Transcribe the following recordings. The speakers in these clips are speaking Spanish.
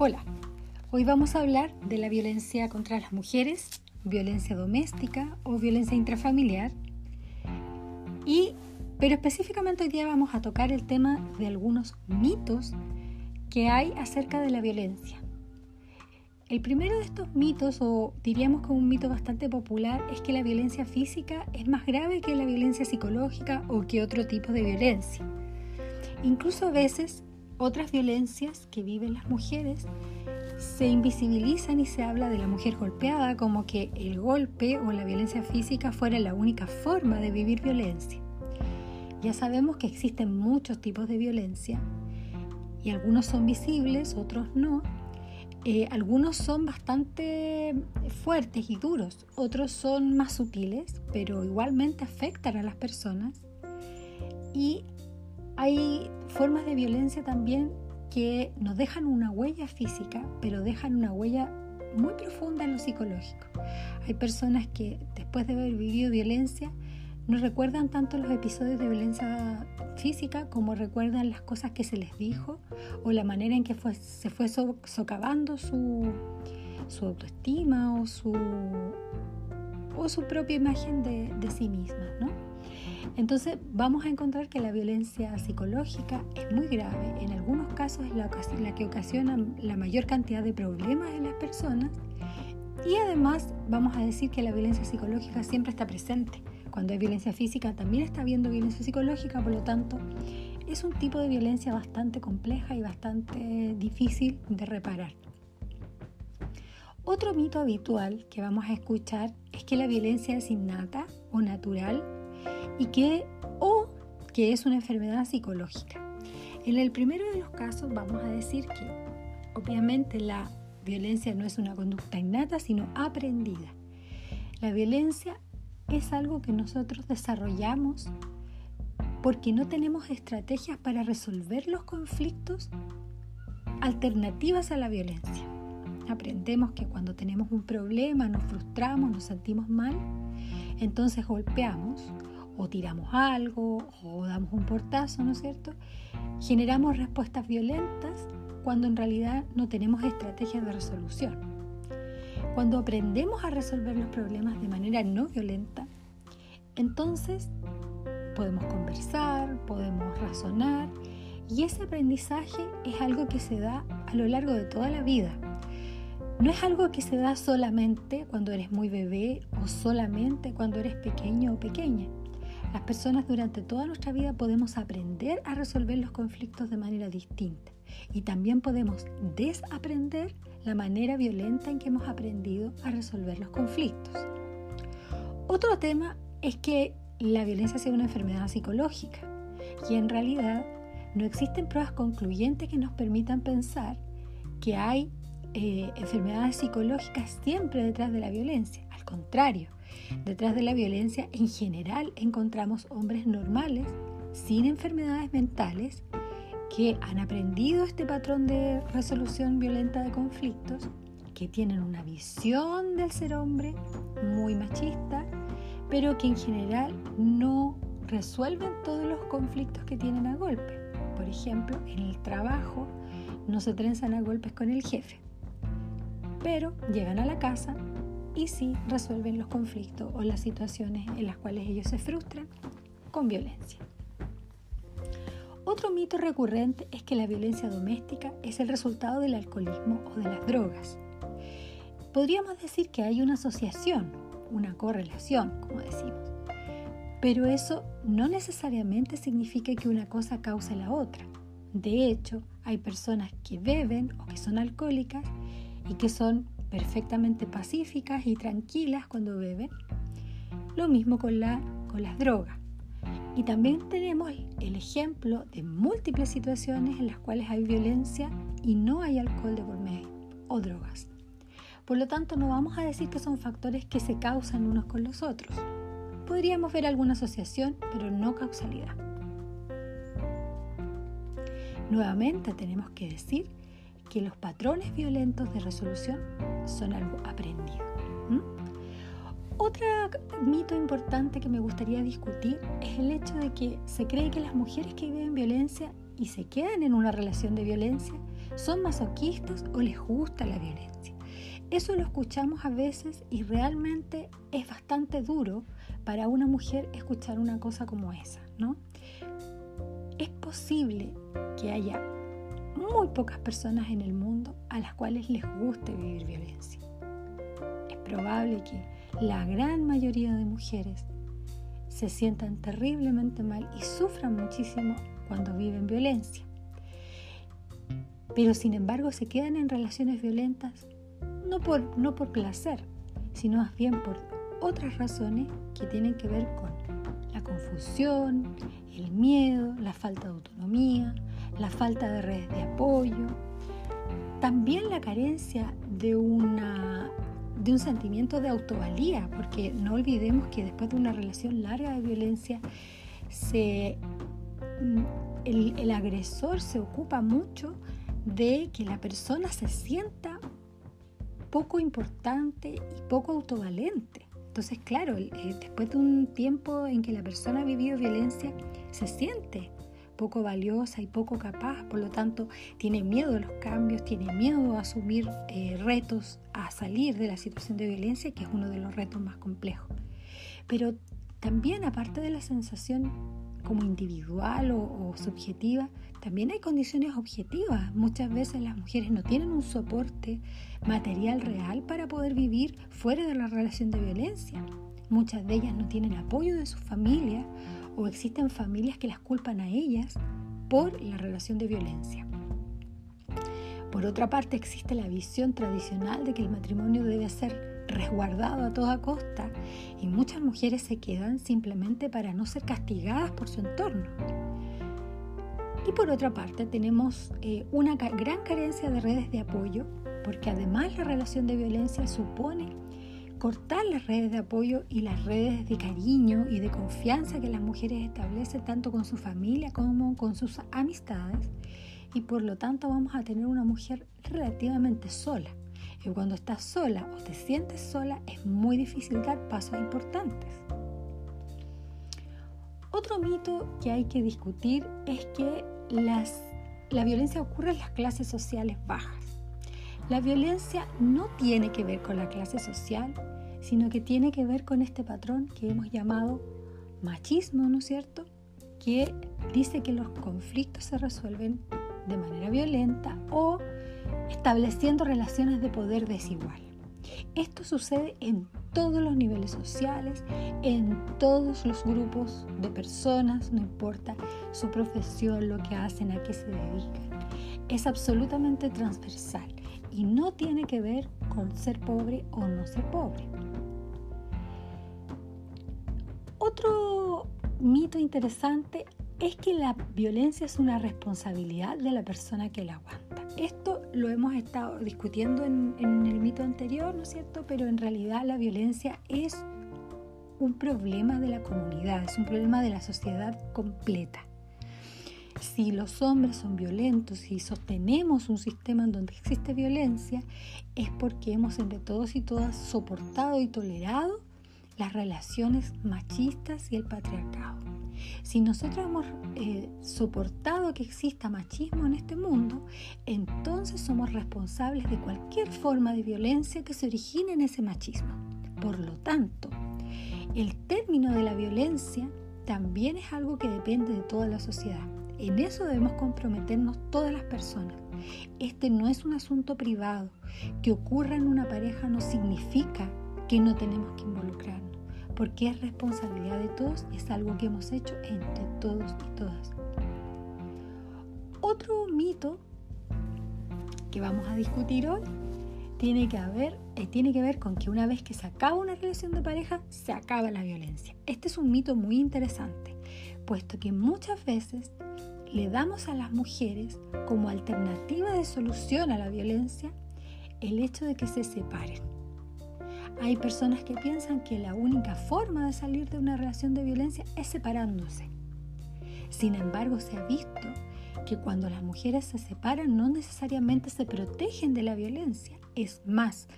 Hola, hoy vamos a hablar de la violencia contra las mujeres, violencia doméstica o violencia intrafamiliar. Y, pero específicamente hoy día vamos a tocar el tema de algunos mitos que hay acerca de la violencia. El primero de estos mitos, o diríamos como un mito bastante popular, es que la violencia física es más grave que la violencia psicológica o que otro tipo de violencia. Incluso a veces otras violencias que viven las mujeres se invisibilizan y se habla de la mujer golpeada como que el golpe o la violencia física fuera la única forma de vivir violencia. Ya sabemos que existen muchos tipos de violencia y algunos son visibles, otros no. Eh, algunos son bastante fuertes y duros, otros son más sutiles, pero igualmente afectan a las personas. Y hay formas de violencia también que nos dejan una huella física, pero dejan una huella muy profunda en lo psicológico. Hay personas que después de haber vivido violencia no recuerdan tanto los episodios de violencia física como recuerdan las cosas que se les dijo o la manera en que se fue socavando su, su autoestima o su, o su propia imagen de, de sí misma. ¿no? Entonces vamos a encontrar que la violencia psicológica es muy grave, en algunos casos es la, la que ocasiona la mayor cantidad de problemas en las personas y además vamos a decir que la violencia psicológica siempre está presente. Cuando hay violencia física también está habiendo violencia psicológica, por lo tanto es un tipo de violencia bastante compleja y bastante difícil de reparar. Otro mito habitual que vamos a escuchar es que la violencia es innata o natural y que o que es una enfermedad psicológica. En el primero de los casos vamos a decir que obviamente la violencia no es una conducta innata, sino aprendida. La violencia es algo que nosotros desarrollamos porque no tenemos estrategias para resolver los conflictos alternativas a la violencia. Aprendemos que cuando tenemos un problema, nos frustramos, nos sentimos mal, entonces golpeamos o tiramos algo o damos un portazo, ¿no es cierto? Generamos respuestas violentas cuando en realidad no tenemos estrategias de resolución. Cuando aprendemos a resolver los problemas de manera no violenta, entonces podemos conversar, podemos razonar y ese aprendizaje es algo que se da a lo largo de toda la vida. No es algo que se da solamente cuando eres muy bebé o solamente cuando eres pequeño o pequeña. Las personas durante toda nuestra vida podemos aprender a resolver los conflictos de manera distinta y también podemos desaprender la manera violenta en que hemos aprendido a resolver los conflictos. Otro tema es que la violencia sea una enfermedad psicológica y en realidad no existen pruebas concluyentes que nos permitan pensar que hay eh, enfermedades psicológicas siempre detrás de la violencia. Al contrario, Detrás de la violencia en general encontramos hombres normales, sin enfermedades mentales, que han aprendido este patrón de resolución violenta de conflictos, que tienen una visión del ser hombre muy machista, pero que en general no resuelven todos los conflictos que tienen a golpe. Por ejemplo, en el trabajo no se trenzan a golpes con el jefe, pero llegan a la casa y sí resuelven los conflictos o las situaciones en las cuales ellos se frustran con violencia. Otro mito recurrente es que la violencia doméstica es el resultado del alcoholismo o de las drogas. Podríamos decir que hay una asociación, una correlación, como decimos, pero eso no necesariamente significa que una cosa cause la otra. De hecho, hay personas que beben o que son alcohólicas y que son perfectamente pacíficas y tranquilas cuando beben. Lo mismo con, la, con las drogas. Y también tenemos el ejemplo de múltiples situaciones en las cuales hay violencia y no hay alcohol de por medio o drogas. Por lo tanto, no vamos a decir que son factores que se causan unos con los otros. Podríamos ver alguna asociación, pero no causalidad. Nuevamente tenemos que decir que los patrones violentos de resolución son algo aprendido. Otro mito importante que me gustaría discutir es el hecho de que se cree que las mujeres que viven violencia y se quedan en una relación de violencia son masoquistas o les gusta la violencia. Eso lo escuchamos a veces y realmente es bastante duro para una mujer escuchar una cosa como esa, ¿no? Es posible que haya muy pocas personas en el mundo a las cuales les guste vivir violencia. Es probable que la gran mayoría de mujeres se sientan terriblemente mal y sufran muchísimo cuando viven violencia. Pero sin embargo se quedan en relaciones violentas no por, no por placer, sino más bien por otras razones que tienen que ver con la confusión, el miedo, la falta de autonomía, la falta de redes de apoyo, también la carencia de, una, de un sentimiento de autovalía, porque no olvidemos que después de una relación larga de violencia, mm, el, el agresor se ocupa mucho de que la persona se sienta poco importante y poco autovalente. Entonces, claro, eh, después de un tiempo en que la persona ha vivido violencia, se siente poco valiosa y poco capaz, por lo tanto tiene miedo a los cambios, tiene miedo a asumir eh, retos, a salir de la situación de violencia, que es uno de los retos más complejos. Pero también, aparte de la sensación como individual o, subjetiva, también hay condiciones objetivas. Muchas veces las mujeres no tienen un soporte material real para poder vivir fuera de la relación de violencia. Muchas de ellas no tienen apoyo de su familia o existen familias que las culpan a ellas por la relación de violencia. Por otra parte, existe la visión tradicional de que el matrimonio debe ser resguardado a toda costa y muchas mujeres se quedan simplemente para no ser castigadas por su entorno. Y por otra parte tenemos eh, una gran carencia de redes de apoyo porque además la relación de violencia supone cortar las redes de apoyo y las redes de cariño y de confianza que las mujeres establecen tanto con su familia como con sus amistades y por lo tanto vamos a tener una mujer relativamente sola que cuando estás sola o te sientes sola es muy difícil dar pasos importantes. Otro mito que hay que discutir es que la violencia ocurre en las clases sociales bajas. La violencia no tiene que ver con la clase social, sino que tiene que ver con este patrón que hemos llamado machismo, ¿no es cierto? Que dice que los conflictos se resuelven de manera violenta o estableciendo relaciones de poder desigual. Esto sucede en todos los niveles sociales, en todos los grupos de personas, no importa su profesión, lo que hacen, a qué se dedican. Es absolutamente transversal y no tiene que ver con ser pobre o no ser pobre. Otro mito interesante es que la violencia es una responsabilidad de la persona que la aguanta. Esto lo hemos estado discutiendo en, el mito anterior, ¿no es cierto? Pero en realidad la violencia es un problema de la comunidad, es un problema de la sociedad completa. Si los hombres son violentos y sostenemos un sistema en donde existe violencia, es porque hemos entre todos y todas soportado y tolerado las relaciones machistas y el patriarcado. Si nosotros hemos eh, soportado que exista machismo en este mundo, entonces somos responsables de cualquier forma de violencia que se origine en ese machismo. Por lo tanto, el término de la violencia también es algo que depende de toda la sociedad. En eso debemos comprometernos todas las personas. Este no es un asunto privado. Que ocurra en una pareja no significa que no tenemos que involucrarnos porque es responsabilidad de todos y es algo que hemos hecho entre todos y todas. Otro mito que vamos a discutir hoy tiene que, eh, tiene que ver con que una vez que se acaba una relación de pareja, se acaba la violencia. Este es un mito muy interesante, puesto que muchas veces le damos a las mujeres como alternativa de solución a la violencia el hecho de que se separen. Hay personas que piensan que la única forma de salir de una relación de violencia es separándose. Sin embargo, se ha visto que cuando las mujeres se separan no necesariamente se protegen de la violencia. Es más,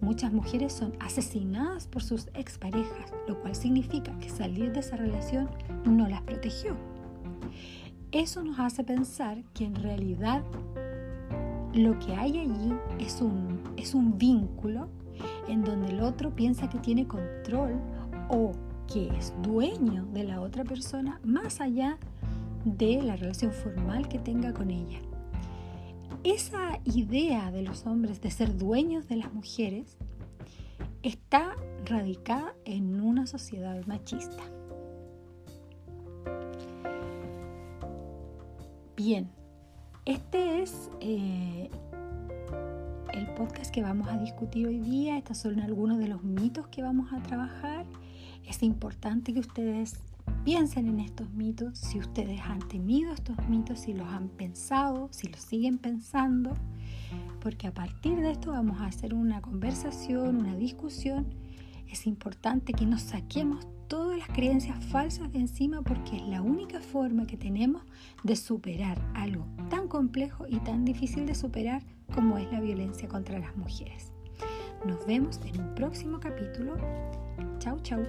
muchas mujeres son asesinadas por sus exparejas, lo cual significa que salir de esa relación no las protegió. Eso nos hace pensar que en realidad lo que hay allí es un, es un vínculo en donde el otro piensa que tiene control o que es dueño de la otra persona más allá de la relación formal que tenga con ella. Esa idea de los hombres de ser dueños de las mujeres está radicada en una sociedad machista. Bien, este es eh, el podcast que vamos a discutir hoy día. Estos son algunos de los mitos que vamos a trabajar. Es importante que ustedes piensen en estos mitos, si ustedes han tenido estos mitos, si los han pensado, si los siguen pensando, porque a partir de esto vamos a hacer una conversación, una discusión. Es importante que nos saquemos todas las creencias falsas de encima porque es la única forma que tenemos de superar algo tan complejo y tan difícil de superar como es la violencia contra las mujeres. Nos vemos en un próximo capítulo. Chau, chau.